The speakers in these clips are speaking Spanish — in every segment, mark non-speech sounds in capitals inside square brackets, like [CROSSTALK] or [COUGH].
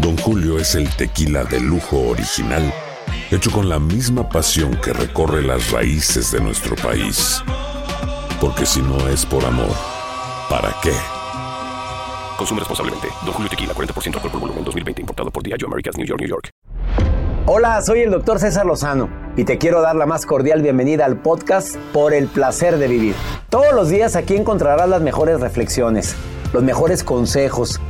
Don Julio es el tequila de lujo original, hecho con la misma pasión que recorre las raíces de nuestro país. Porque si no es por amor, ¿para qué? Consume responsablemente. Don Julio Tequila, 40% alcohol por volumen, 2020. Importado por Diageo Americas, New York, New York. Hola, soy el doctor César Lozano y te quiero dar la más cordial bienvenida al podcast Por el Placer de Vivir. Todos los días aquí encontrarás las mejores reflexiones, los mejores consejos,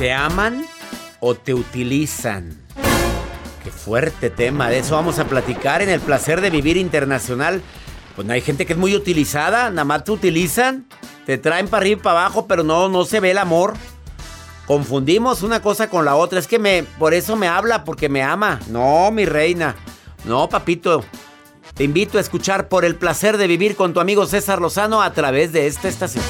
¿Te aman o te utilizan? Qué fuerte tema, de eso vamos a platicar en el placer de vivir internacional. Pues hay gente que es muy utilizada, nada más te utilizan, te traen para arriba y para abajo, pero no, no se ve el amor. Confundimos una cosa con la otra, es que me, por eso me habla, porque me ama. No, mi reina, no, papito. Te invito a escuchar por el placer de vivir con tu amigo César Lozano a través de esta estación.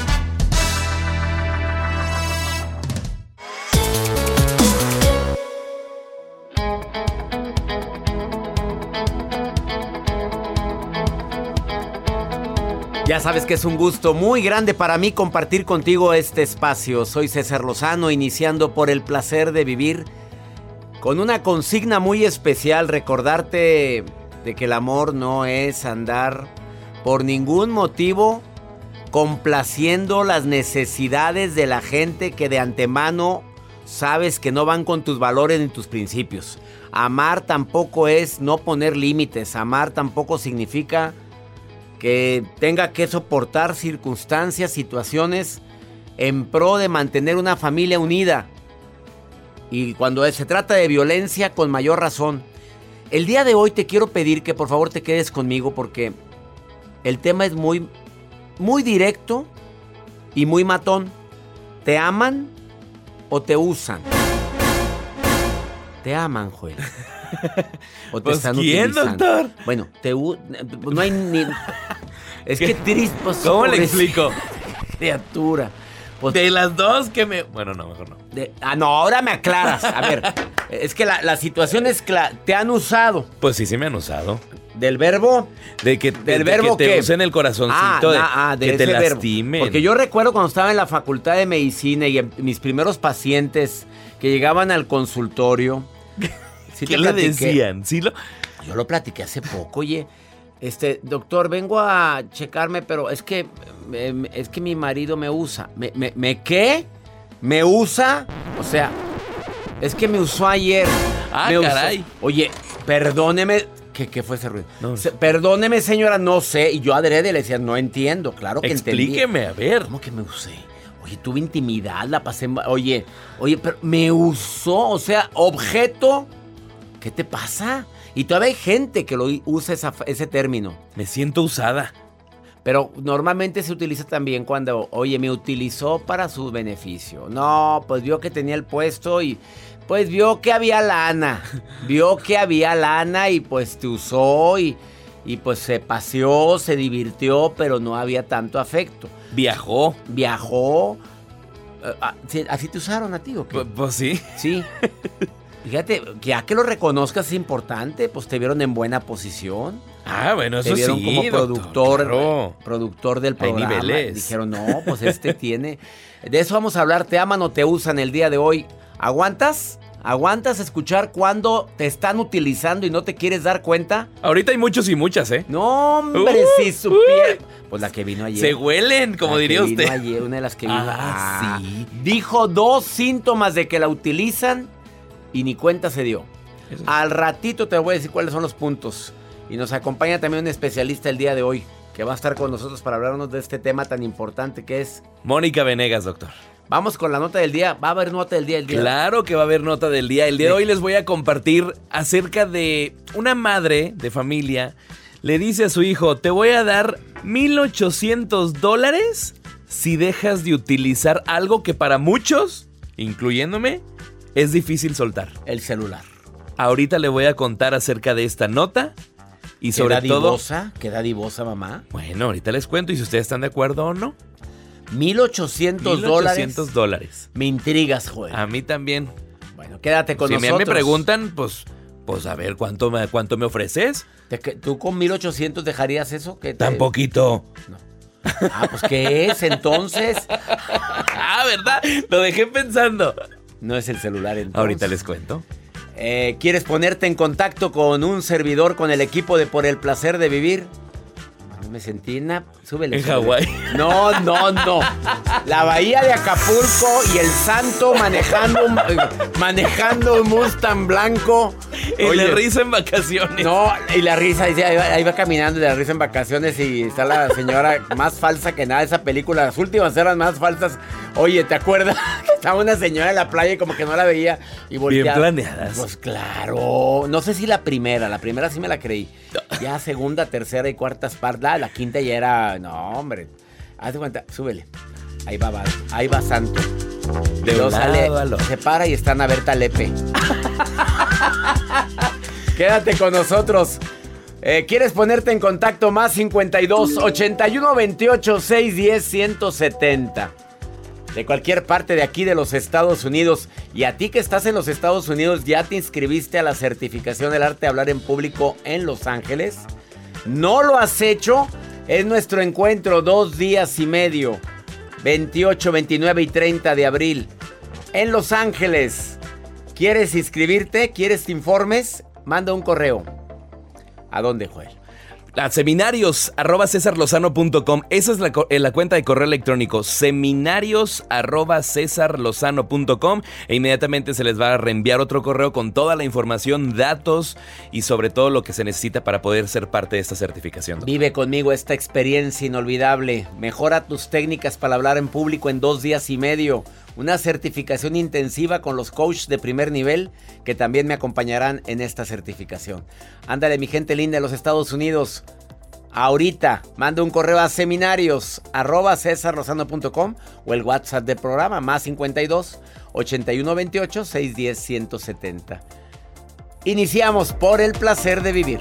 Ya sabes que es un gusto muy grande para mí compartir contigo este espacio. Soy César Lozano, iniciando por el placer de vivir con una consigna muy especial, recordarte de que el amor no es andar por ningún motivo complaciendo las necesidades de la gente que de antemano sabes que no van con tus valores ni tus principios. Amar tampoco es no poner límites, amar tampoco significa que tenga que soportar circunstancias, situaciones en pro de mantener una familia unida. Y cuando se trata de violencia, con mayor razón. El día de hoy te quiero pedir que por favor te quedes conmigo porque el tema es muy, muy directo y muy matón. ¿Te aman o te usan? Te aman, Joel. [LAUGHS] O te pues, están ¿quién, doctor? Bueno, te no hay ni [LAUGHS] Es que triste, pues, ¿Cómo le explico? Criatura. Pues, de las dos que me. Bueno, no, mejor no. ah, no, ahora me aclaras. A ver, es que la, situación es clara. ¿Te han usado? Pues sí, sí me han usado. ¿Del verbo? De que, ¿Del verbo que te usen el corazoncito. Ah, de, ah, que te lastimen. Porque yo recuerdo cuando estaba en la facultad de medicina y mis primeros pacientes que llegaban al consultorio. ¿Qué le decían? ¿Sí lo... Yo lo platiqué hace poco, oye. Este, doctor, vengo a checarme, pero es que es que mi marido me usa. ¿Me, me, qué? ¿Me usa? O sea, es que me usó ayer. Ah, caray. Oye, perdóneme. ¿Qué, ¿Qué, fue ese ruido? perdóneme, señora, no sé. Y yo adrede le decía, no entiendo. Claro que Explíqueme, a ver. ¿Cómo que me usé? Oye, tuve intimidad, la pasé. Oye, oye, pero me usó, o sea, objeto. ¿Qué te pasa? Y todavía hay gente que lo usa ese término. Me siento usada. Pero normalmente se utiliza también cuando, oye, me utilizó para su beneficio. No, pues vio que tenía el puesto y pues vio que había lana. Vio que había lana y pues te usó y, y pues se paseó, se divirtió, pero no había tanto afecto. Viajó. Viajó. Eh, ah, sí, ¿Así te usaron a ti o qué? Pues, pues sí. Sí. [LAUGHS] Fíjate, que ya que lo reconozcas es importante, pues te vieron en buena posición. Ah, bueno, te eso vieron sí. como doctor, productor, claro. productor del Hay programa. niveles. Dijeron, no, pues este [LAUGHS] tiene. De eso vamos a hablar. ¿Te aman o te usan el día de hoy? ¿Aguantas? ¿Aguantas escuchar cuando te están utilizando y no te quieres dar cuenta? Ahorita hay muchos y muchas, ¿eh? No, hombre, Uh, si supiera. Pues la que vino ayer. Se huelen, como La que diría vino usted. ayer, una de las que vino. Ah, sí. Dijo dos síntomas de que la utilizan y ni cuenta se dio. Eso. Al ratito te voy a decir cuáles son los puntos. Y nos acompaña también un especialista el día de hoy que va a estar con nosotros para hablarnos de este tema tan importante que es. Mónica Venegas, doctor. Vamos con la nota del día. Va a haber nota del día el día. Claro que va a haber nota del día. El día de hoy les voy a compartir acerca de una madre de familia. Le dice a su hijo, te voy a dar 1.800 dólares si dejas de utilizar algo que para muchos, incluyéndome, es difícil soltar. El celular. Ahorita le voy a contar acerca de esta nota y sobre ¿Qué todo... dadivosa? ¿Qué dadivosa, mamá? Bueno, ahorita les cuento y si ustedes están de acuerdo o no. 1800 dólares. 1.800 dólares. Me intrigas, joder. A mí también. Bueno, quédate con si a mí nosotros. me preguntan, pues, pues a ver, ¿cuánto me, cuánto me ofreces? ¿Te- que- ¿Tú con 1800 dejarías eso? ¿Qué te- Tan poquito. Ah, pues ¿qué es entonces? [LAUGHS] Ah, ¿verdad? Lo dejé pensando. No es el celular entonces. Ahorita les cuento. Eh, ¿Quieres ponerte en contacto con un servidor, con el equipo de Por el Placer de Vivir? Me sentí en... una- Súbele. En. Hawái. No, no, no. La bahía de Acapulco y el santo manejando un, manejando un Mustang blanco. Y Oye, le risa en vacaciones. No, y la risa, dice, ahí va, ahí va caminando y la risa en vacaciones y está la señora más falsa que nada esa película. Las últimas eran más falsas. Oye, ¿te acuerdas? Estaba una señora en la playa y como que no la veía y volteaba. planeadas. Pues claro. No sé si la primera, la primera sí me la creí. Ya segunda, tercera y cuartas partes. La, quinta ya era. No, hombre. Haz de cuenta, súbele. Ahí va, va ahí va Santo. De luego sale, se para y está Ana Berta Lepe. [LAUGHS] Quédate con nosotros. Eh, ¿Quieres ponerte en contacto más 52 81 28 610 170? De cualquier parte de aquí de los Estados Unidos. Y a ti que estás en los Estados Unidos, ¿ya te inscribiste a la certificación del arte de hablar en público en Los Ángeles? ¿No lo has hecho? Es nuestro encuentro dos días y medio. 28, 29 y 30 de abril. En Los Ángeles. ¿Quieres inscribirte? ¿Quieres informes? Manda un correo. ¿A dónde, Joel? A seminarios arroba. Esa es la, eh, la cuenta de correo electrónico. Seminarios arroba cesarlozano.com. E inmediatamente se les va a reenviar otro correo con toda la información, datos y sobre todo lo que se necesita para poder ser parte de esta certificación. Vive conmigo esta experiencia inolvidable. Mejora tus técnicas para hablar en público en dos días y medio. Una certificación intensiva con los coaches de primer nivel que también me acompañarán en esta certificación. Ándale, mi gente linda de los Estados Unidos. Ahorita, manda un correo a seminarios o el WhatsApp del programa más 52 81 28 610 170. Iniciamos por el placer de vivir.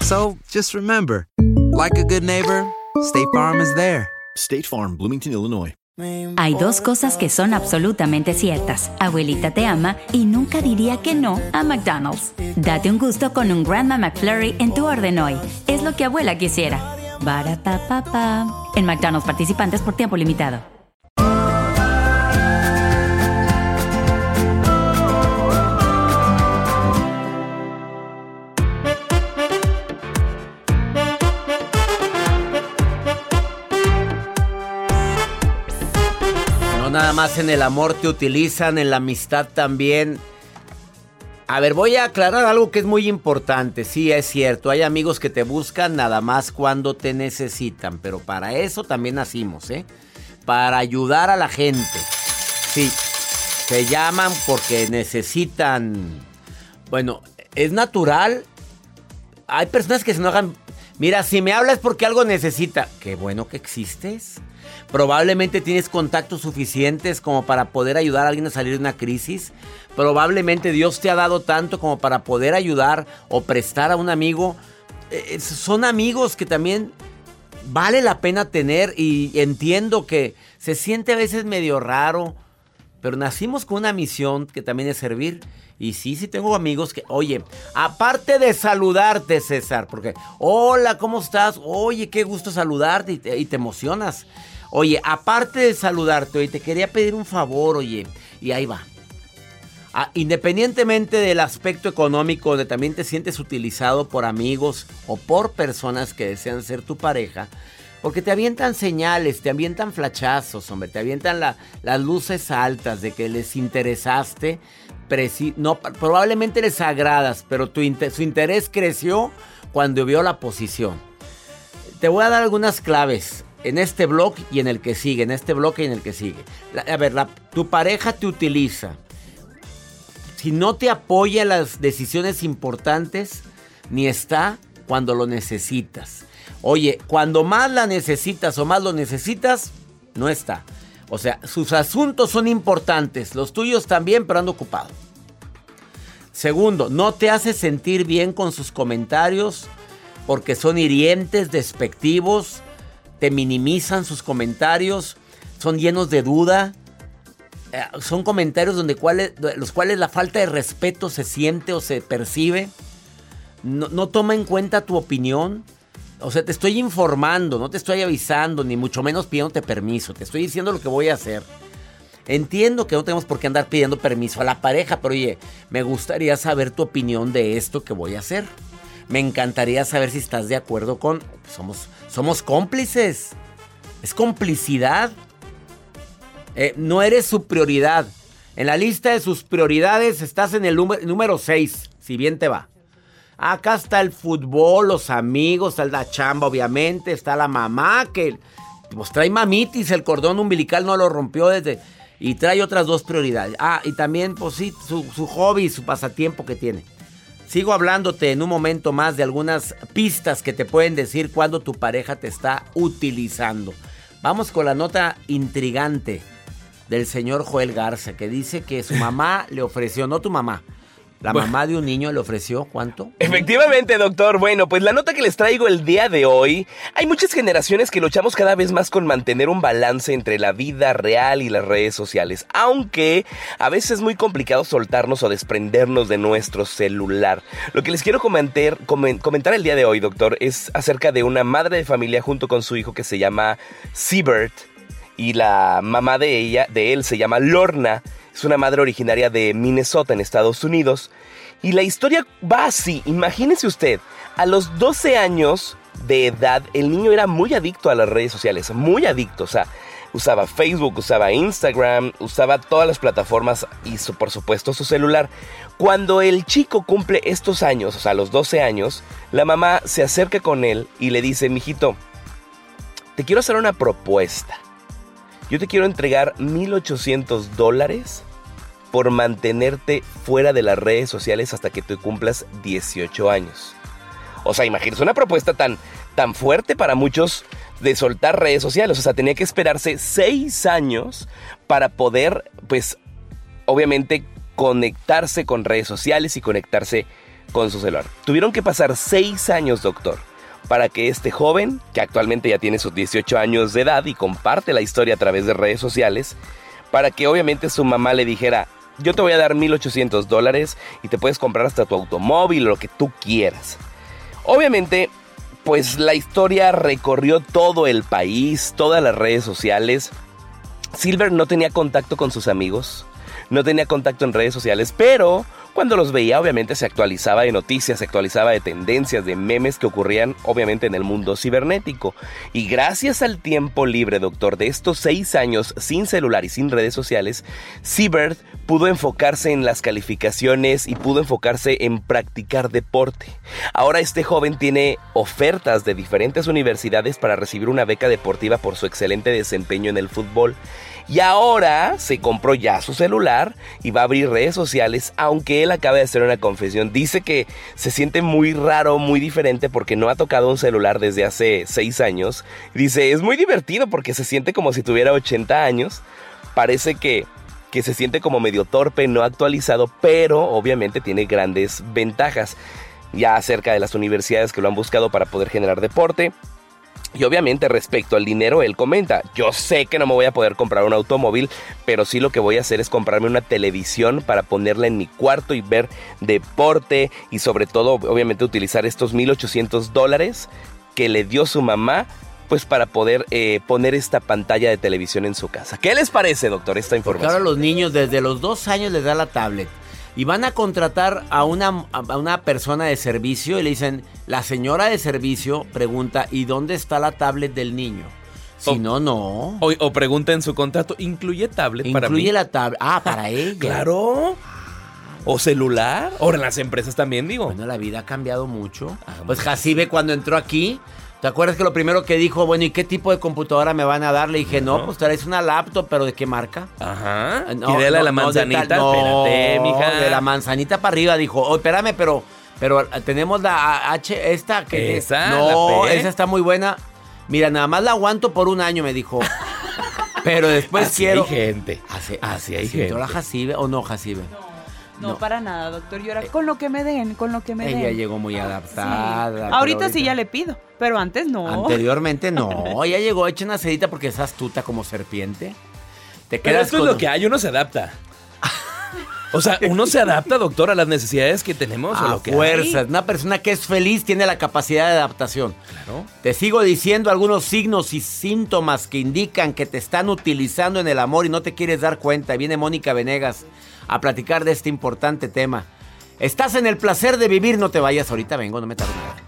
So just remember, like a good neighbor, State Farm is there. State Farm, Bloomington, Illinois. Hay dos cosas que son absolutamente ciertas. Abuelita te ama y nunca diría que no a McDonald's. Date un gusto con un Grandma McFlurry en tu orden hoy. Es lo que abuela quisiera. Barata En McDonald's participantes por tiempo limitado. Más en el amor te utilizan, en la amistad también. A ver, voy a aclarar algo que es muy importante. Sí, es cierto, hay amigos que te buscan nada más cuando te necesitan, pero para eso también nacimos, ¿eh? Para ayudar a la gente. Sí, se llaman porque necesitan... Bueno, es natural. Hay personas que se enojan. Mira, si me hablas porque algo necesita. Qué bueno que existes. Probablemente tienes contactos suficientes como para poder ayudar a alguien a salir de una crisis. Probablemente Dios te ha dado tanto como para poder ayudar o prestar a un amigo. Eh, son amigos que también vale la pena tener y entiendo que se siente a veces medio raro, pero nacimos con una misión que también es servir. Y sí, sí tengo amigos que, oye, aparte de saludarte, César, porque, hola, ¿cómo estás? Oye, qué gusto saludarte y te, y te emocionas. Oye, aparte de saludarte, oye, te quería pedir un favor, oye, y ahí va. Ah, independientemente del aspecto económico, donde también te sientes utilizado por amigos o por personas que desean ser tu pareja, porque te avientan señales, te avientan flachazos, hombre, te avientan las luces altas de que les interesaste. Probablemente les agradas, pero tu, su interés creció cuando vio la posición. Te voy a dar algunas claves en este blog y en el que sigue, en este bloque y en el que sigue. a ver, tu pareja te utiliza. Si no te apoya en las decisiones importantes, ni está cuando lo necesitas. Oye, cuando más la necesitas o más lo necesitas, no está. O sea, sus asuntos son importantes, los tuyos también, pero ando ocupado. Segundo, no te hace sentir bien con sus comentarios porque son hirientes, despectivos, te minimizan sus comentarios, son llenos de duda, eh, son comentarios donde los cuales la falta de respeto se siente o se percibe. No, no, toma en cuenta tu opinión. O sea, te estoy informando, no te estoy avisando, ni mucho menos pidiéndote permiso. Te estoy diciendo lo que voy a hacer. Entiendo que no tenemos por qué andar pidiendo permiso a la pareja, pero oye, me gustaría saber tu opinión de esto que voy a hacer. Me encantaría saber si estás de acuerdo con... Somos, somos cómplices. Es complicidad. Eh, no eres su prioridad. En la lista de sus prioridades estás en el número 6, si bien te va. Acá está el fútbol, los amigos, está la chamba, obviamente, está la mamá que pues trae mamitis, el cordón umbilical no lo rompió desde... Y trae otras dos prioridades. Ah, y también, pues sí, su, su hobby, su pasatiempo que tiene. Sigo hablándote en un momento más de algunas pistas que te pueden decir cuando tu pareja te está utilizando. Vamos con la nota intrigante del señor Joel Garza, que dice que su mamá le ofreció, no tu mamá, la mamá de un niño le ofreció cuánto? Efectivamente, doctor. Bueno, pues la nota que les traigo el día de hoy, hay muchas generaciones que luchamos cada vez más con mantener un balance entre la vida real y las redes sociales, aunque a veces es muy complicado soltarnos o desprendernos de nuestro celular. Lo que les quiero comentar, comentar el día de hoy, doctor, es acerca de una madre de familia junto con su hijo que se llama Siebert y la mamá de ella, de él, se llama Lorna. Es una madre originaria de Minnesota, en Estados Unidos. Y la historia va así. Imagínese usted, a los 12 años de edad, el niño era muy adicto a las redes sociales, muy adicto. O sea, usaba Facebook, usaba Instagram, usaba todas las plataformas y por supuesto su celular. Cuando el chico cumple estos años, o sea, los 12 años, la mamá se acerca con él y le dice, mijito, te quiero hacer una propuesta. Yo te quiero entregar 1.800 dólares por mantenerte fuera de las redes sociales hasta que tú cumplas 18 años. O sea, imagínese una propuesta tan, tan fuerte para muchos de soltar redes sociales. O sea, tenía que esperarse seis años para poder, pues, obviamente conectarse con redes sociales y conectarse con su celular. Tuvieron que pasar seis años, doctor, para que este joven, que actualmente ya tiene sus 18 años de edad y comparte la historia a través de redes sociales, para que obviamente su mamá le dijera, yo te voy a dar 1.800 dólares y te puedes comprar hasta tu automóvil o lo que tú quieras. Obviamente, pues la historia recorrió todo el país, todas las redes sociales. Silver no tenía contacto con sus amigos, no tenía contacto en redes sociales, pero cuando los veía obviamente se actualizaba de noticias, se actualizaba de tendencias, de memes que ocurrían obviamente en el mundo cibernético. Y gracias al tiempo libre, doctor, de estos seis años sin celular y sin redes sociales, Seabird pudo enfocarse en las calificaciones y pudo enfocarse en practicar deporte. Ahora este joven tiene ofertas de diferentes universidades para recibir una beca deportiva por su excelente desempeño en el fútbol. Y ahora se compró ya su celular y va a abrir redes sociales, aunque él acaba de hacer una confesión. Dice que se siente muy raro, muy diferente porque no ha tocado un celular desde hace seis años. Dice, es muy divertido porque se siente como si tuviera 80 años. Parece que, que se siente como medio torpe, no actualizado, pero obviamente tiene grandes ventajas. Ya acerca de las universidades que lo han buscado para poder generar deporte, y obviamente respecto al dinero, él comenta, yo sé que no me voy a poder comprar un automóvil, pero sí lo que voy a hacer es comprarme una televisión para ponerla en mi cuarto y ver deporte y sobre todo obviamente utilizar estos 1.800 dólares que le dio su mamá pues para poder eh, poner esta pantalla de televisión en su casa. ¿Qué les parece, doctor, esta información? ahora los niños desde los dos años les da la tablet y van a contratar a una, a una persona de servicio y le dicen, la señora de servicio pregunta, ¿y dónde está la tablet del niño? Si no, no. O, o, pregunta en su contrato, ¿incluye tablet para mí? Incluye la tablet. Ah, para [LAUGHS] ella. claro. O celular. O en las empresas también, digo. Bueno, la vida ha cambiado mucho. Ah, pues Jacibe cuando entró aquí, ¿Te acuerdas que lo primero que dijo, bueno, ¿y qué tipo de computadora me van a dar? Le dije, no, pues traes una laptop, pero ¿de qué marca? Ajá. No, ¿Y de la, de la manzanita? No, Espérate, mija. De la manzanita para arriba, dijo. Oh, espérame, pero, pero tenemos la H, esta que. Esa. No, esa está muy buena. Mira, nada más la aguanto por un año, me dijo. [LAUGHS] pero después así quiero. Hay gente. Así, así hay gente. la Jacibe o no Jacibe? No, para nada, doctor. Yo era con lo que me den, con lo que me den. Ella llegó muy adaptada. Ahorita, ahorita, sí ya le pido, pero antes no. Anteriormente no. [LAUGHS] Ella llegó hecha una sedita porque es astuta como serpiente. Te quedas pero esto es lo que hay, uno se adapta. O sea, uno se adapta, doctor, a las necesidades que tenemos. A lo que fuerzas. Una persona que es feliz tiene la capacidad de adaptación. Claro. Te sigo diciendo algunos signos y síntomas que indican que te están utilizando en el amor y no te quieres dar cuenta. Viene Mónica Venegas a platicar de este importante tema. Estás en el placer de vivir, no te vayas. Ahorita vengo, no me tardo nada.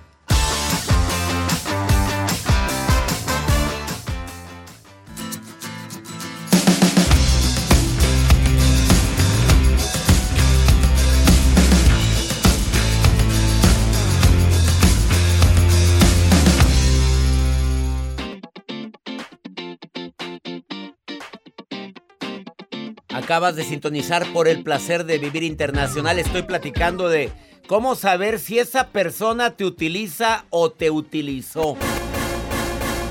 Acabas de sintonizar por el placer de vivir internacional. Estoy platicando de cómo saber si esa persona te utiliza o te utilizó.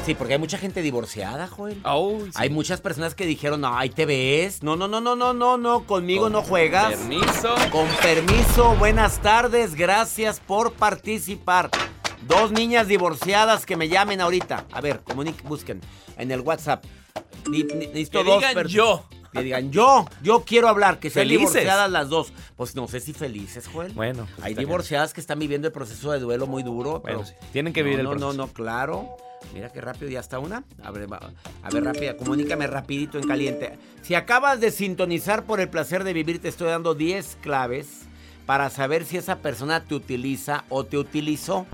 Sí, porque hay mucha gente divorciada, Joel. Oh, sí. Hay muchas personas que dijeron, no, ahí te ves. No, no, no, no, no, no, no, conmigo Con no juegas. permiso. Con permiso, buenas tardes, gracias por participar. Dos niñas divorciadas que me llamen ahorita. A ver, comuniquen, busquen en el WhatsApp. Necesito Que dos digan yo. Que digan yo, yo quiero hablar, que sean Felices. divorciadas las dos. Pues no sé si felices, Joel. Bueno, Hay está divorciadas que están viviendo el proceso de duelo muy duro. Bueno, pero sí, tienen que vivir no, el no, proceso. No, no, claro. Mira qué rápido ya está una. A ver, va- a ver, rápida, comunícame rapidito en caliente. Si acabas de sintonizar por el placer de vivir, te estoy dando 10 claves para saber si esa persona te utiliza o te utilizó.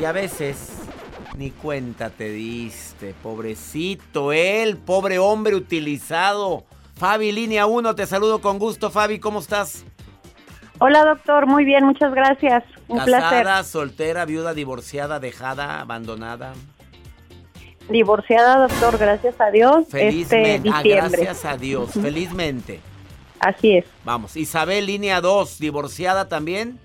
Y a veces ni cuenta te diste, pobrecito él, pobre hombre utilizado. Fabi, línea 1, te saludo con gusto. Fabi, ¿cómo estás? Hola doctor, muy bien, muchas gracias. Un Casada, placer. soltera, viuda, divorciada, dejada, abandonada. Divorciada doctor, gracias a Dios. Este Felizmente. Ah, gracias a Dios, felizmente. Así es. Vamos, Isabel, línea 2, divorciada también.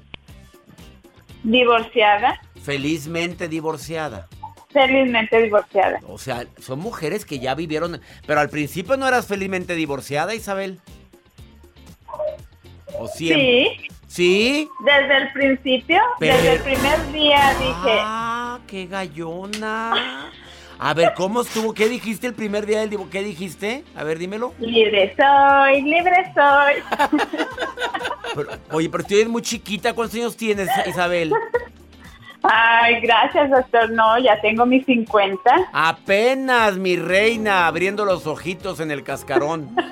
Divorciada. Felizmente divorciada. Felizmente divorciada. O sea, son mujeres que ya vivieron. Pero al principio no eras felizmente divorciada, Isabel. ¿O siempre? Sí. ¿Sí? Desde el principio, Pero- desde el primer día dije, Ah, qué gallona. A ver, ¿cómo estuvo? ¿Qué dijiste el primer día del divorcio? ¿Qué dijiste? A ver, dímelo. libre soy, libre soy. [LAUGHS] Pero- oye, pero tú eres muy chiquita. ¿Cuántos años tienes, Isabel? Ay, gracias, doctor. No, ya tengo mis 50. Apenas, mi reina, abriendo los ojitos en el cascarón. [LAUGHS]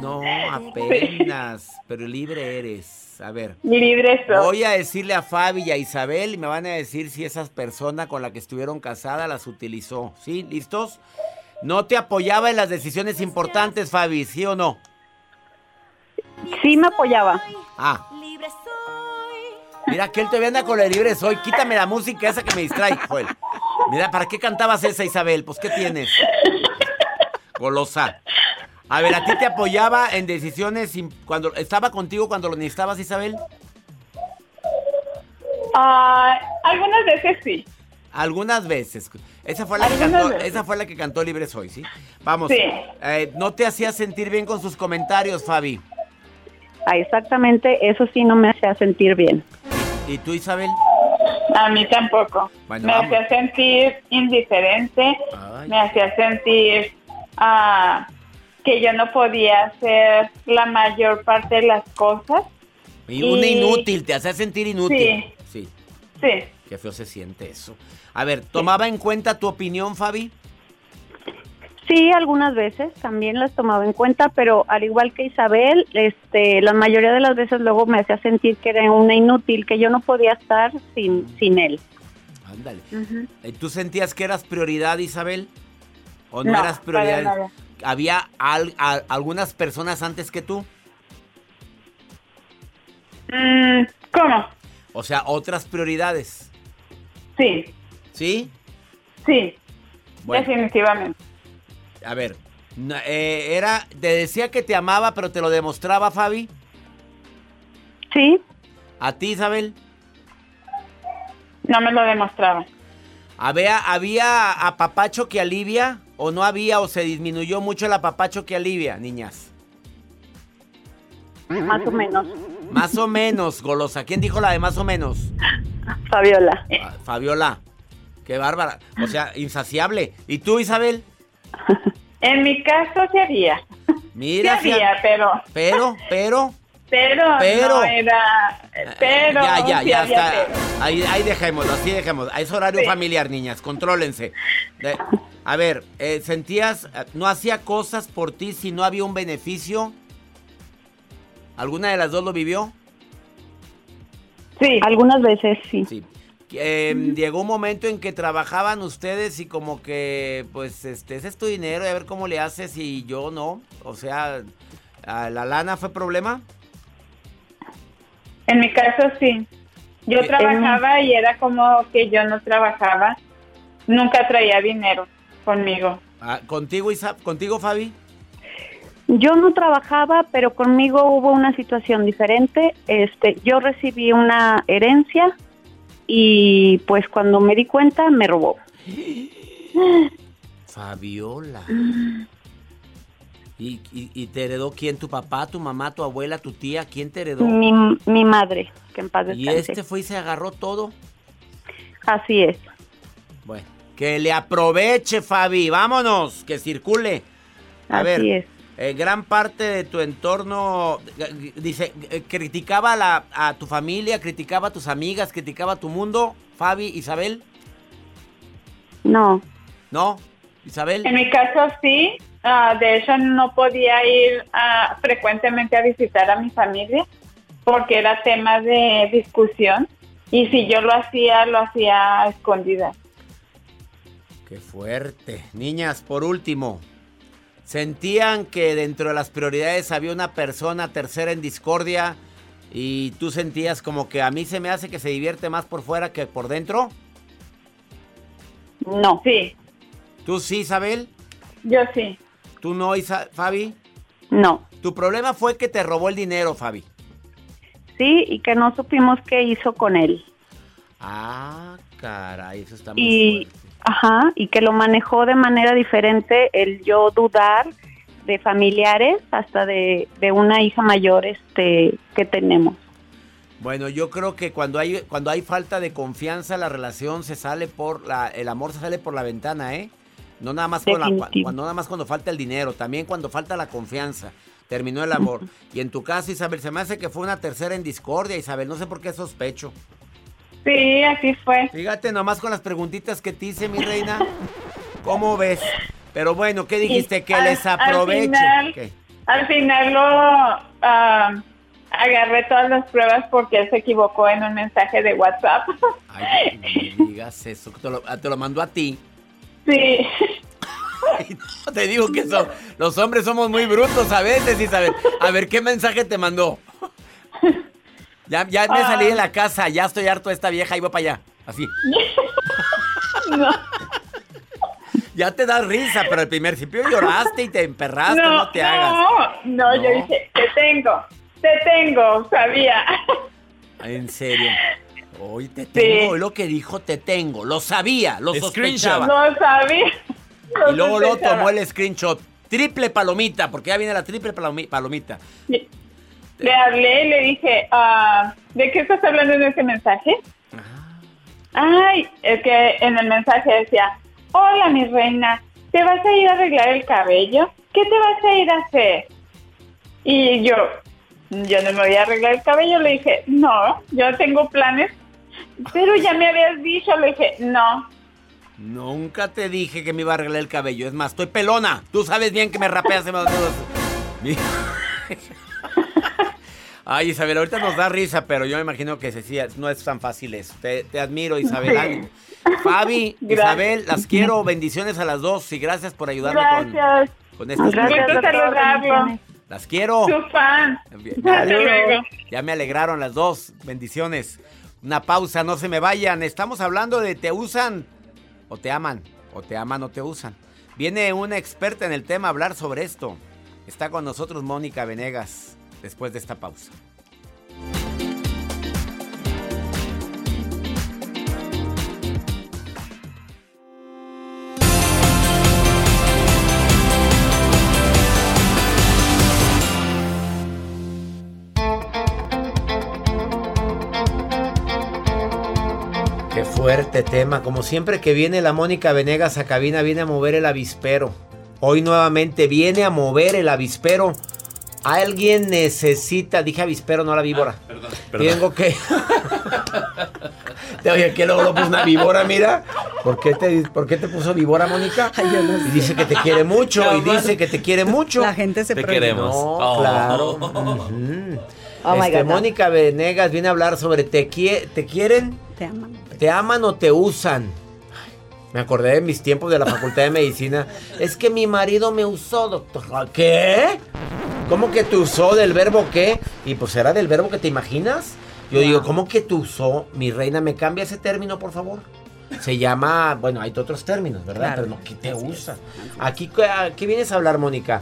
No, apenas. Pero libre eres. A ver. Libre soy. Voy a decirle a Fabi y a Isabel y me van a decir si esa persona con la que estuvieron casadas las utilizó. ¿Sí? ¿Listos? No te apoyaba en las decisiones importantes, Fabi, ¿sí o no? Sí me apoyaba. Ah. Mira que él todavía anda con la libre soy. Quítame la música esa que me distrae, Joel. Mira, ¿para qué cantabas esa, Isabel? Pues, ¿qué tienes? Golosa. A ver, ¿a ti te apoyaba en decisiones cuando estaba contigo cuando lo necesitabas, Isabel? Ah, algunas veces sí. Algunas veces. Esa fue la que cantó, veces. esa fue la que cantó Libre Soy, ¿sí? Vamos. Sí. eh, no te hacía sentir bien con sus comentarios, Fabi. Ah, exactamente, eso sí no me hacía sentir bien. ¿Y tú, Isabel? A mí tampoco. Bueno, me vamos. hacía sentir indiferente, Ay. me hacía sentir ah, que yo no podía hacer la mayor parte de las cosas. Y una Y- inútil, te hacía sentir inútil. Sí. Sí. Qué feo se siente eso. A ver, ¿tomaba en cuenta tu opinión, Fabi? Sí, algunas veces también las tomaba en cuenta, pero al igual que Isabel, este, la mayoría de las veces luego me hacía sentir que era una inútil, que yo no podía estar sin, sin él. Ándale. Eh, ¿Tú sentías que eras prioridad, Isabel? ¿O no, No, eras prioridad? ¿Había al- a- algunas personas antes que tú? Mm, ¿Cómo? O sea, otras prioridades. Sí, ¿Sí? sí, Bueno. definitivamente. A ver, eh, era, te decía que te amaba, pero te lo demostraba, Fabi. Sí, ¿A ti, Isabel? No me lo demostraba. ¿Había, ¿Había apapacho que alivia? ¿O no había? ¿O se disminuyó mucho el apapacho que alivia, niñas? más o menos. Más o menos, golosa. ¿Quién dijo la de más o menos? Fabiola. Ah, Fabiola. Qué bárbara. O sea, insaciable. ¿Y tú, Isabel? [LAUGHS] En mi caso sí había. Mira, sí había, pero, pero, pero, pero, [LAUGHS] Pero. no era, pero, ya, ya, sí ya está. pero. Ahí, ahí dejémoslo, así dejémoslo. Es horario Sí. familiar, niñas, contrólense. De- a ver, eh, ¿sentías, no hacía cosas por ti si no había un beneficio? ¿Alguna de las dos lo vivió? Sí. Algunas veces sí. Sí. Eh, llegó un momento en que trabajaban ustedes y como que, pues, este, ese es tu dinero y a ver cómo le haces y yo no. O sea, ¿a ¿la lana fue problema? En mi caso sí. Yo Eh, trabajaba y era como que yo no trabajaba. Nunca traía dinero conmigo. Ah, ¿Contigo, Isa ¿Contigo, Fabi? Yo no trabajaba, pero conmigo hubo una situación diferente. Este, yo recibí una herencia y pues cuando me di cuenta me robó. [GASPS] Fabiola. ¿Y, y, y te heredó quién? ¿Tu papá, tu mamá, tu abuela, tu tía? ¿Quién te heredó? Mi, mi madre, que en paz Y descanse. este fue y se agarró todo. Así es. Bueno, que le aproveche, Fabi. Vámonos, que circule. A Así ver, es. Eh, gran parte de tu entorno, eh, dice, eh, criticaba a, la- a tu familia, criticaba a tus amigas, criticaba a tu mundo. Fabi, Isabel, No. ¿no? Isabel. En mi caso sí. Ah, de hecho, no podía ir ah, frecuentemente a visitar a mi familia porque era tema de discusión. Y si yo lo hacía, lo hacía a escondidas. Qué fuerte. Niñas, por último, ¿sentían que dentro de las prioridades había una persona tercera en discordia y tú sentías como que a mí se me hace que se divierte más por fuera que por dentro? No. Sí, ¿Tú sí, Isabel? yo sí. ¿Tú no, Isa- Fabi? No. Tu problema fue que te robó el dinero, Fabi. Sí, y que no supimos qué hizo con él. Ah, caray, eso está muy Y fuerte. Ajá, y que lo manejó de manera diferente el yo dudar de familiares hasta de, de una hija mayor este que tenemos. Bueno, yo creo que cuando hay cuando hay falta de confianza la relación se sale por la el amor se sale por la ventana, ¿eh? No nada más con la- cuando nada más cuando falta el dinero, también cuando falta la confianza. Terminó el amor. Y en tu caso, Isabel, se me hace que fue una tercera en discordia, Isabel. No sé por qué sospecho. Sí, así fue. Fíjate nomás con las preguntitas que te hice, mi reina. ¿Cómo ves? Pero bueno, ¿qué dijiste? Que al- les al aproveche. Al final lo agarré todas las pruebas porque él se equivocó en un mensaje de WhatsApp. Ay, no me [LAUGHS] digas eso. Te lo, te lo mandó a ti. Sí. No te digo que son, los hombres somos muy brutos a veces, Isabel. A ver, ¿qué mensaje te mandó? Ya, ya me salí de la casa, ya estoy harto de esta vieja, iba para allá. Así. [LAUGHS] No. Ya te da risa, pero al principio lloraste y te emperraste, no, te hagas. No, no, yo dije, te tengo, te tengo, sabía. En serio. Hoy te tengo, hoy lo que dijo te tengo. Lo sabía, lo sospechaba. No sabía. y luego lo tomó el screenshot. Triple palomita, porque ya viene la triple palomi- palomita. Le hablé y le dije, ah, ¿de qué estás hablando en ese mensaje? Ay, es que en el mensaje decía, hola mi reina, ¿te vas a ir a arreglar el cabello? ¿Qué te vas a ir a hacer? Y yo, yo no me voy a arreglar el cabello, le dije, no, yo tengo planes, pero ya me habías dicho, le dije, no. Nunca te dije que me iba a arreglar el cabello. Es más, estoy pelona. Tú sabes bien que me rapeas. dedos. Mi- [LAUGHS] Ay, Isabel, ahorita nos da risa, pero yo me imagino que sí, no es tan fácil eso. Te, te admiro, Isabel. Sí. [LAUGHS] Fabi, Gracias. Isabel, las quiero. Bendiciones a las dos y gracias por ayudarme con, Gracias. con estas Gusto preguntas. saludarlo. Las quiero. Tu fan. Ya, ya me alegraron las dos. Bendiciones. Una pausa, no se me vayan. Estamos hablando de te usan o te aman. O te aman o te usan. Viene una experta en el tema a hablar sobre esto. Está con nosotros Mónica Venegas después de esta pausa. Qué fuerte tema. Como siempre que viene la Mónica Venegas a cabina, viene a mover el avispero. Hoy nuevamente viene a mover el avispero. Alguien necesita, dije avispero, no la víbora. perdón. Tengo que. Te [LAUGHS] oye, que luego lo puso una víbora, mira. ¿Por qué te, por qué te puso víbora, Mónica? Y dice que te quiere mucho, y dice que te quiere mucho. La gente se Te queremos. No, Oh. claro. Oh my Este, no. Mónica Venegas viene a hablar sobre te, quie- te quieren, Te aman. te aman o te usan. Ay, Me acordé de mis tiempos de la Facultad de Medicina. Es que mi marido me usó, doctor. ¿Qué? ¿Cómo que te usó del verbo qué? Y pues era del verbo que te imaginas. Yo digo, ¿cómo que te usó? Mi reina, ¿me cambia ese término, por favor? Se llama, bueno, hay otros términos, ¿verdad? Claro. Pero no, ¿qué te usa? Aquí, ¿a ¿qué vienes a hablar, Mónica?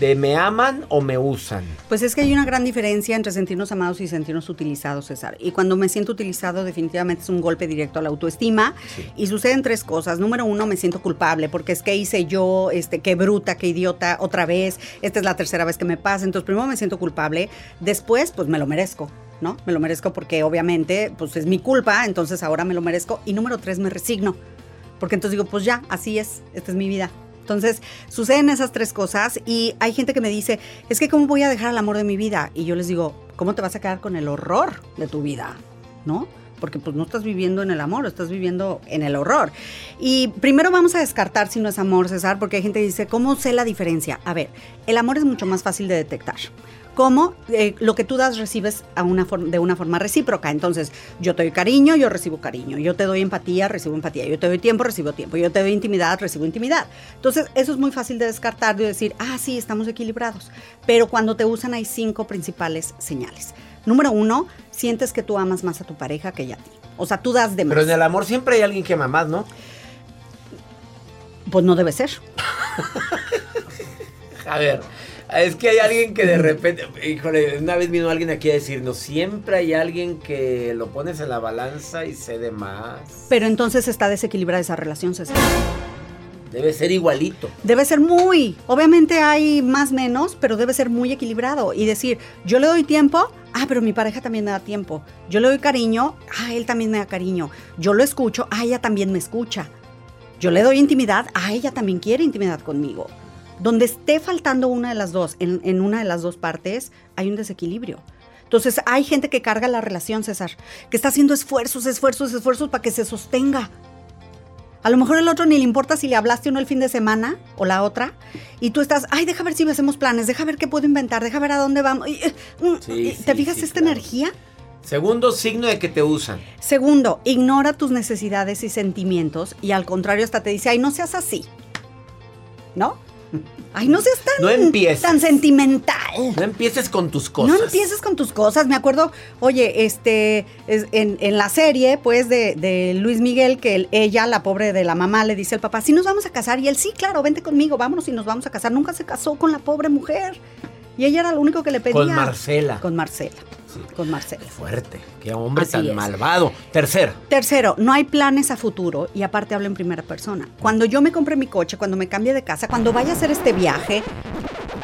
¿De me aman o me usan? Pues es que hay una gran diferencia entre sentirnos amados y sentirnos utilizados, César. Y cuando me siento utilizado, definitivamente es un golpe directo a la autoestima. Y suceden tres cosas. Número uno, me siento culpable porque es que hice yo, este, qué bruta, qué idiota, otra vez. Esta es la tercera vez que me pasa. Entonces, primero me siento culpable. Después, pues me lo merezco. ¿No? Me lo merezco porque obviamente pues es mi culpa, entonces ahora me lo merezco. Y número tres, me resigno. Porque entonces digo, pues ya, así es, esta es mi vida. Entonces, suceden esas tres cosas y hay gente que me dice, es que ¿cómo voy a dejar el amor de mi vida? Y yo les digo, ¿cómo te vas a quedar con el horror de tu vida? ¿No? Porque pues no estás viviendo en el amor, estás viviendo en el horror. Y primero vamos a descartar si no es amor, César, porque hay gente que dice, ¿cómo sé la diferencia? A ver, el amor es mucho más fácil de detectar. ¿Cómo? Eh, lo que tú das recibes a una forma, de una forma recíproca. Entonces, yo te doy cariño, yo recibo cariño. Yo te doy empatía, recibo empatía. Yo te doy tiempo, recibo tiempo. Yo te doy intimidad, recibo intimidad. Entonces, eso es muy fácil de descartar, de decir, ah, sí, estamos equilibrados. Pero cuando te usan hay cinco principales señales. Número uno, sientes que tú amas más a tu pareja que ella a ti. O sea, tú das de más. Pero en el amor siempre hay alguien que ama más, ¿no? Pues no debe ser. [LAUGHS] A ver, Es que hay alguien que de repente, híjole, una vez vino alguien aquí a decirnos, siempre hay alguien que lo pones en la balanza y cede más. Pero entonces está desequilibrada esa relación, César. Debe ser igualito. Debe ser muy, obviamente hay más menos, pero debe ser muy equilibrado y decir, yo le doy tiempo, ah, pero mi pareja también me da tiempo. Yo le doy cariño, ah, él también me da cariño. Yo lo escucho, ah, ella también me escucha. Yo le doy intimidad, ah, ella también quiere intimidad conmigo. Donde esté faltando una de las dos, en, en una de las dos partes, hay un desequilibrio. Entonces hay gente que carga la relación, César, que está haciendo esfuerzos, esfuerzos, esfuerzos para que se sostenga. A lo mejor el otro ni le importa si le hablaste o no el fin de semana o la otra. Y tú estás, ay, deja ver si hacemos planes, deja ver qué puedo inventar, deja ver a dónde vamos. Eh, mm, Sí, y- sí, ¿Te fijas sí, esta claro. energía? Segundo signo de que te usan. Segundo, ignora tus necesidades y sentimientos y al contrario hasta te dice, ay, no seas así. ¿No? Ay, no seas tan, No empieces. tan sentimental. No empieces con tus cosas. No empieces con tus cosas. Me acuerdo, oye, este, es- en, en la serie, pues, de, de Luis Miguel, que el- ella, la pobre de la mamá, le dice al papá, sí nos vamos a casar. Y él, sí, claro, vente conmigo, vámonos y nos vamos a casar. Nunca se casó con la pobre mujer. Y ella era lo único que le pedía. Con Marcela. Con Marcela. Con Marcela. Fuerte. Qué hombre Así tan es. malvado. Tercero. Tercero, no hay planes a futuro y aparte hablo en primera persona. Cuando yo me compre mi coche, cuando me cambie de casa, cuando vaya a hacer este viaje,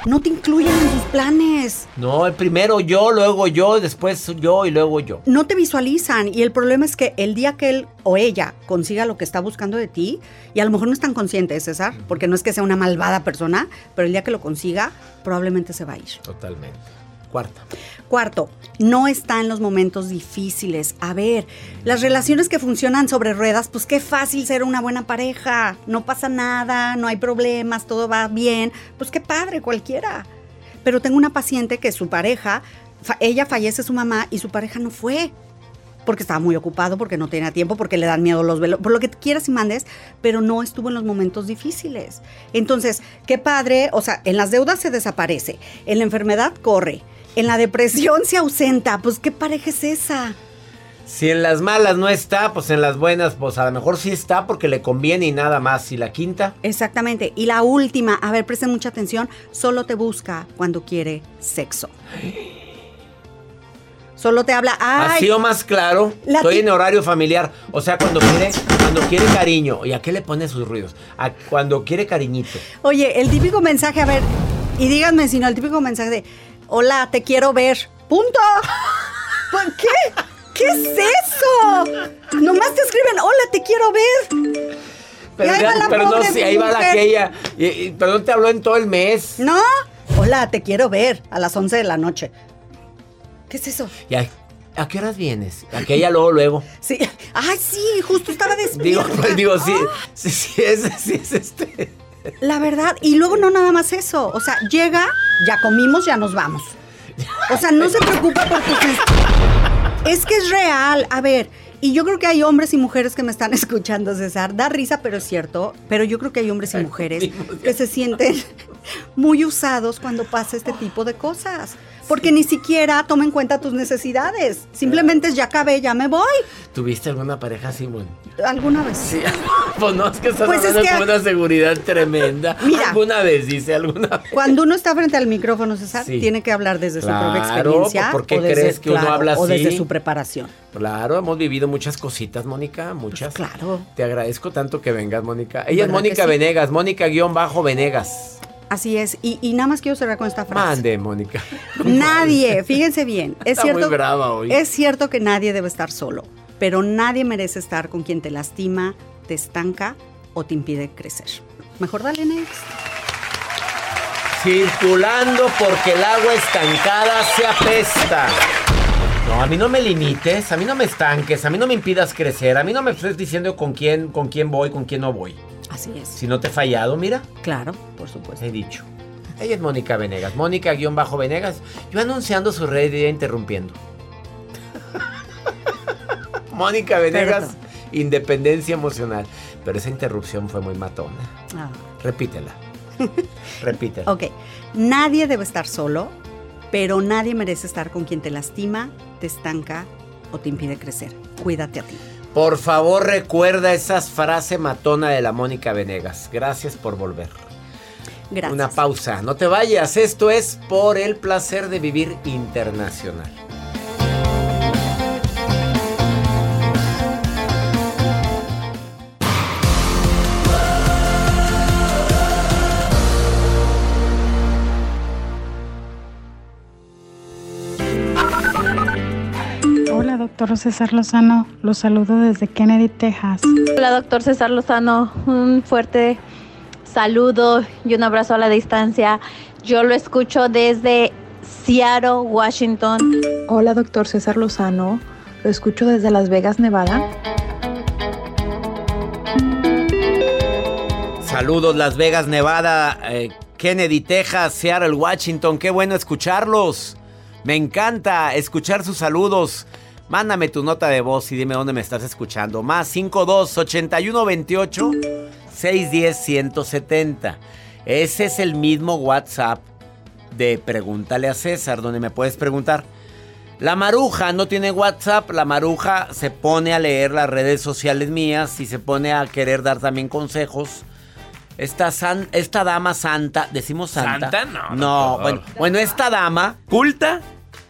no te incluyen en sus planes. No, el primero yo, luego yo, después yo y luego yo. No te visualizan y el problema es que el día que él o ella consiga lo que está buscando de ti, y a lo mejor no es tan consciente, César, porque no es que sea una malvada persona, pero el día que lo consiga, probablemente se va a ir. Totalmente. Cuarto, no está en los momentos difíciles. A ver, las relaciones que funcionan sobre ruedas, pues qué fácil ser una buena pareja. No pasa nada, no hay problemas, todo va bien. Pues qué padre, cualquiera. Pero tengo una paciente que su pareja, ella fallece su mamá y su pareja no fue. Porque estaba muy ocupado, porque no tenía tiempo, porque le dan miedo los velos, por lo que quieras y mandes, pero no estuvo en los momentos difíciles. Entonces, qué padre, o sea, en las deudas se desaparece, en la enfermedad corre, en la depresión se ausenta, pues qué pareja es esa. Si en las malas no está, pues en las buenas, pues a lo mejor sí está porque le conviene y nada más. Y la quinta, Exactamente. Y la última, a ver, presten mucha atención, solo te busca cuando quiere sexo. [GASPS] Solo te habla, ha ay, sido más claro. La Estoy en horario familiar. O sea, cuando quiere, cuando quiere cariño. ¿Y a qué le pone sus ruidos? A cuando quiere cariñito. Oye, el típico mensaje, a ver, y díganme si no, el típico mensaje de, hola, te quiero ver. Punto. ¿Por qué? ¿Qué es eso? Nomás te escriben, hola, te quiero ver. Pero, ahí ya- va la pero no, sí, ahí va la aquella. Y, y- pero no te habló en todo el mes. ¿No? Hola, te quiero ver a las 11 de la noche. ¿Qué es eso? ¿Y a, a qué horas vienes? Aquella luego, luego. Sí. Ay, sí, justo estaba Digo, despierta. pues, digo, sí, Ah. sí, sí es, sí es este. La verdad, y luego no nada más eso, o sea, llega, ya comimos, ya nos vamos. O sea, no se preocupa por tus... Es que es real, a ver, y yo creo que hay hombres y mujeres que me están escuchando, César, da risa, pero es cierto, pero yo creo que hay hombres y mujeres que se sienten muy usados cuando pasa este tipo de cosas. Porque ni siquiera toma en cuenta tus necesidades. Simplemente es ya acabé, ya me voy. ¿Tuviste alguna pareja así, bueno? Alguna vez. Sí. [LAUGHS] Pues no, es que estás Pues es que- con una seguridad tremenda. [LAUGHS] Mira. Alguna vez, dice, alguna vez. Cuando uno está frente al micrófono, César, Sí. tiene que hablar desde su propia experiencia. ¿por qué desde- crees que uno habla O desde así? su preparación. Claro, hemos vivido muchas cositas, Mónica, muchas. Pues claro. Te agradezco tanto que vengas, Mónica. Ella es ¿Verdad Mónica sí? Venegas, Mónica-Venegas. Así es. Y, y nada más quiero cerrar con esta frase. Mande, Mónica. Nadie, [LAUGHS] fíjense bien, es Está cierto, muy brava hoy. es cierto que nadie debe estar solo, pero nadie merece estar con quien te lastima, te estanca o te impide crecer. Mejor dale next. Circulando porque el agua estancada se apesta. No, a mí no me limites, a mí no me estanques, a mí no me impidas crecer, a mí no me estés diciendo con quién, con quién voy, con quién no voy. Así es. Si no te he fallado, mira. Claro, por supuesto. He dicho. Ella es Mónica Venegas. Mónica-Venegas. Yo anunciando su red y interrumpiendo. [LAUGHS] Mónica Venegas, independencia emocional. Pero esa interrupción fue muy matona. Ah. Repítela. [LAUGHS] Repítela. Ok, nadie debe estar solo, pero nadie merece estar con quien te lastima, te estanca o te impide crecer. Cuídate a ti. Por favor, recuerda esa frase matona de la Mónica Venegas. Gracias por volver. Gracias. Una pausa. No te vayas. Esto es por el placer de vivir internacional. Doctor César Lozano. Los saludo desde Kennedy, Texas. Hola, doctor César Lozano. Un fuerte saludo y un abrazo a la distancia. Yo lo escucho desde Seattle, Washington. Hola, doctor César Lozano. Lo escucho desde Las Vegas, Nevada. Saludos Las Vegas, Nevada, eh, Kennedy, Texas, Seattle, Washington. Qué bueno escucharlos. Me encanta escuchar sus saludos. Mándame tu nota de voz y dime dónde me estás escuchando. Más 52 81 28 610 170. Ese es el mismo WhatsApp de Pregúntale a César, donde me puedes preguntar. La maruja no tiene WhatsApp, la maruja se pone a leer las redes sociales mías y se pone a querer dar también consejos. Esta, san- esta dama santa, decimos santa. ¿Santa? No, No, doctor. bueno, bueno, esta dama. ¿Culta?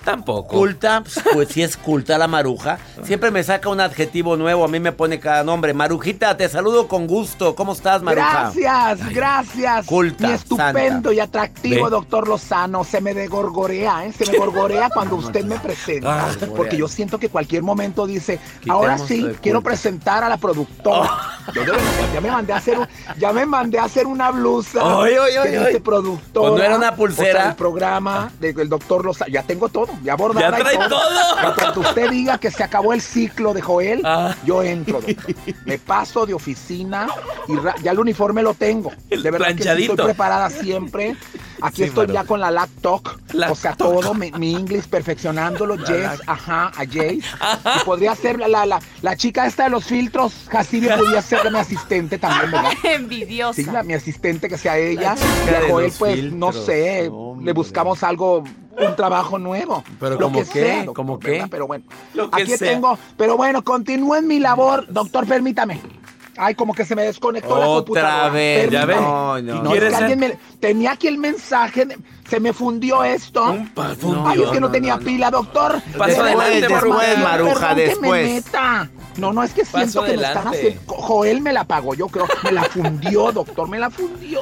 Tampoco. Culta, pues, sí es culta la maruja. Siempre me saca un adjetivo nuevo, a mí me pone cada nombre. Marujita, te saludo con gusto. ¿Cómo estás, maruja? Gracias, gracias. Culta, Mi estupendo santa. y atractivo Ve. doctor Lozano. Se me degorgorea, ¿eh? Se me gorgorea cuando [LAUGHS] usted me presenta. Ah, porque yo siento que cualquier momento dice, Quitemos ahora sí, quiero culta". presentar a la productora. Yo de verdad, ya me mandé a hacer, un- ya me mandé a hacer una blusa Ay, ay, ay, que ay. dice productora. Pues no era una pulsera. O sea, el programa del doctor Lozano. Ya tengo todo, ya bordada Ya y trae todo. En cuanto usted diga que se acabó el ciclo de Joel, Ah. yo entro, doctor. Me paso de oficina y ya el uniforme lo tengo. De verdad que sí planchadito. estoy preparada siempre. Aquí Sí, estoy Maru. ya con la laptop. O sea, todo mi, mi inglés perfeccionándolo. Jess, ajá, a Jace. Y podría ser la, la, la, la chica esta de los filtros, Jacibe, podría ser mi asistente también, ¿verdad? [LAUGHS] Envidiosa. Sí, la- mi asistente que sea ella. Y de Joel, pues, no sé, hombre. le buscamos algo, un trabajo nuevo. Pero Lo ¿cómo que qué? sea, doctor, ¿Cómo ¿verdad? qué? Pero bueno, Lo que aquí sea. tengo, pero bueno, continúen mi labor, doctor, permítame. Ay, como que se me desconectó la Otra computadora. vez, ya Permítame. ve. No, no. No, es ¿Quieres que me- tenía aquí el mensaje, de- se me fundió esto. Un Ay, es que no, no, tenía no, no. pila, doctor. Paso De verdad, adelante, de Maruja. verdad, Maruja, después. meta. No, no, es que Paso siento que me están adelante. haciendo... Joel me la pagó, yo creo. Me la fundió, doctor, me la fundió.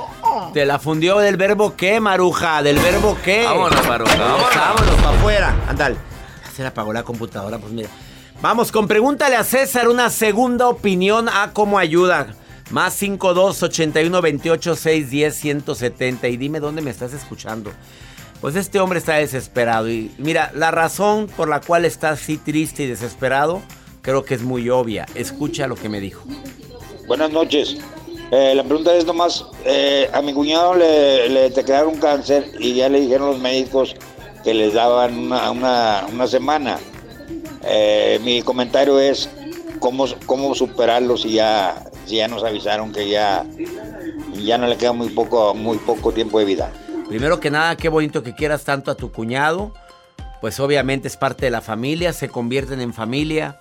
¿Te la fundió del verbo qué, maruja? ¿Del verbo qué? Vámonos, maruja, vámonos. Vámonos para afuera. Ándale. Se le apagó la computadora, pues mira. Vamos con pregúntale a César una segunda opinión a cómo ayuda. Más 52 81 28 610 170 y dime dónde me estás escuchando. Pues este hombre está desesperado y mira, la razón por la cual está así triste y desesperado creo que es muy obvia. Escucha lo que me dijo. Buenas noches. Eh, la pregunta es nomás, eh, a mi cuñado le, le detectaron cáncer y ya le dijeron los médicos que les daban una, una- una semana. Eh, mi comentario es cómo, cómo superarlo si ya, si ya nos avisaron que ya, ya no le queda muy poco, muy poco tiempo de vida. Primero que nada, qué bonito que quieras tanto a tu cuñado. Pues obviamente es parte de la familia, se convierten en familia.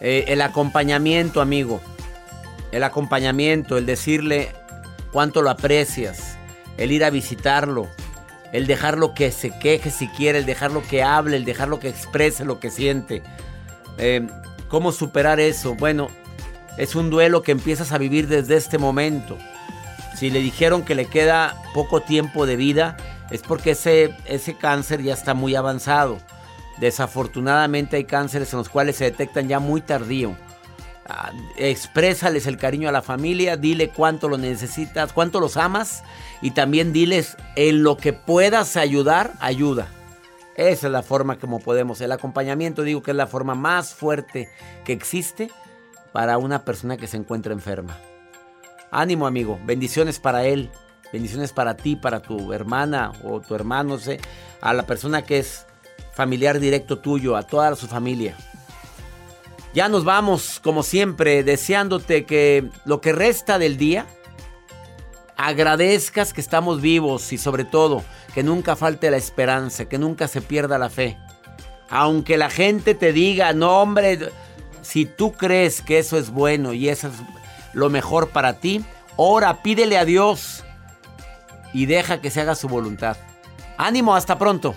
Eh, el acompañamiento, amigo. El acompañamiento, el decirle cuánto lo aprecias. El ir a visitarlo. El dejarlo que se queje si quiere, el dejarlo que hable, el dejarlo que exprese lo que siente. Eh, ¿Cómo superar eso? Bueno, es un duelo que empiezas a vivir desde este momento. Si le dijeron que le queda poco tiempo de vida, es porque ese, ese cáncer ya está muy avanzado. Desafortunadamente hay cánceres en los cuales se detectan ya muy tardío. Ah, exprésales el cariño a la familia, dile cuánto lo necesitas, cuánto los amas y también diles en lo que puedas ayudar, ayuda. Esa es la forma como podemos. El acompañamiento digo que es la forma más fuerte que existe para una persona que se encuentra enferma. Ánimo amigo, bendiciones para él, bendiciones para ti, para tu hermana o tu hermano, no sé, a la persona que es familiar directo tuyo, a toda su familia. Ya nos vamos, como siempre, deseándote que lo que resta del día, agradezcas que estamos vivos y sobre todo que nunca falte la esperanza, que nunca se pierda la fe. Aunque la gente te diga, no hombre, si tú crees que eso es bueno y eso es lo mejor para ti, ora, pídele a Dios y deja que se haga su voluntad. Ánimo, hasta pronto.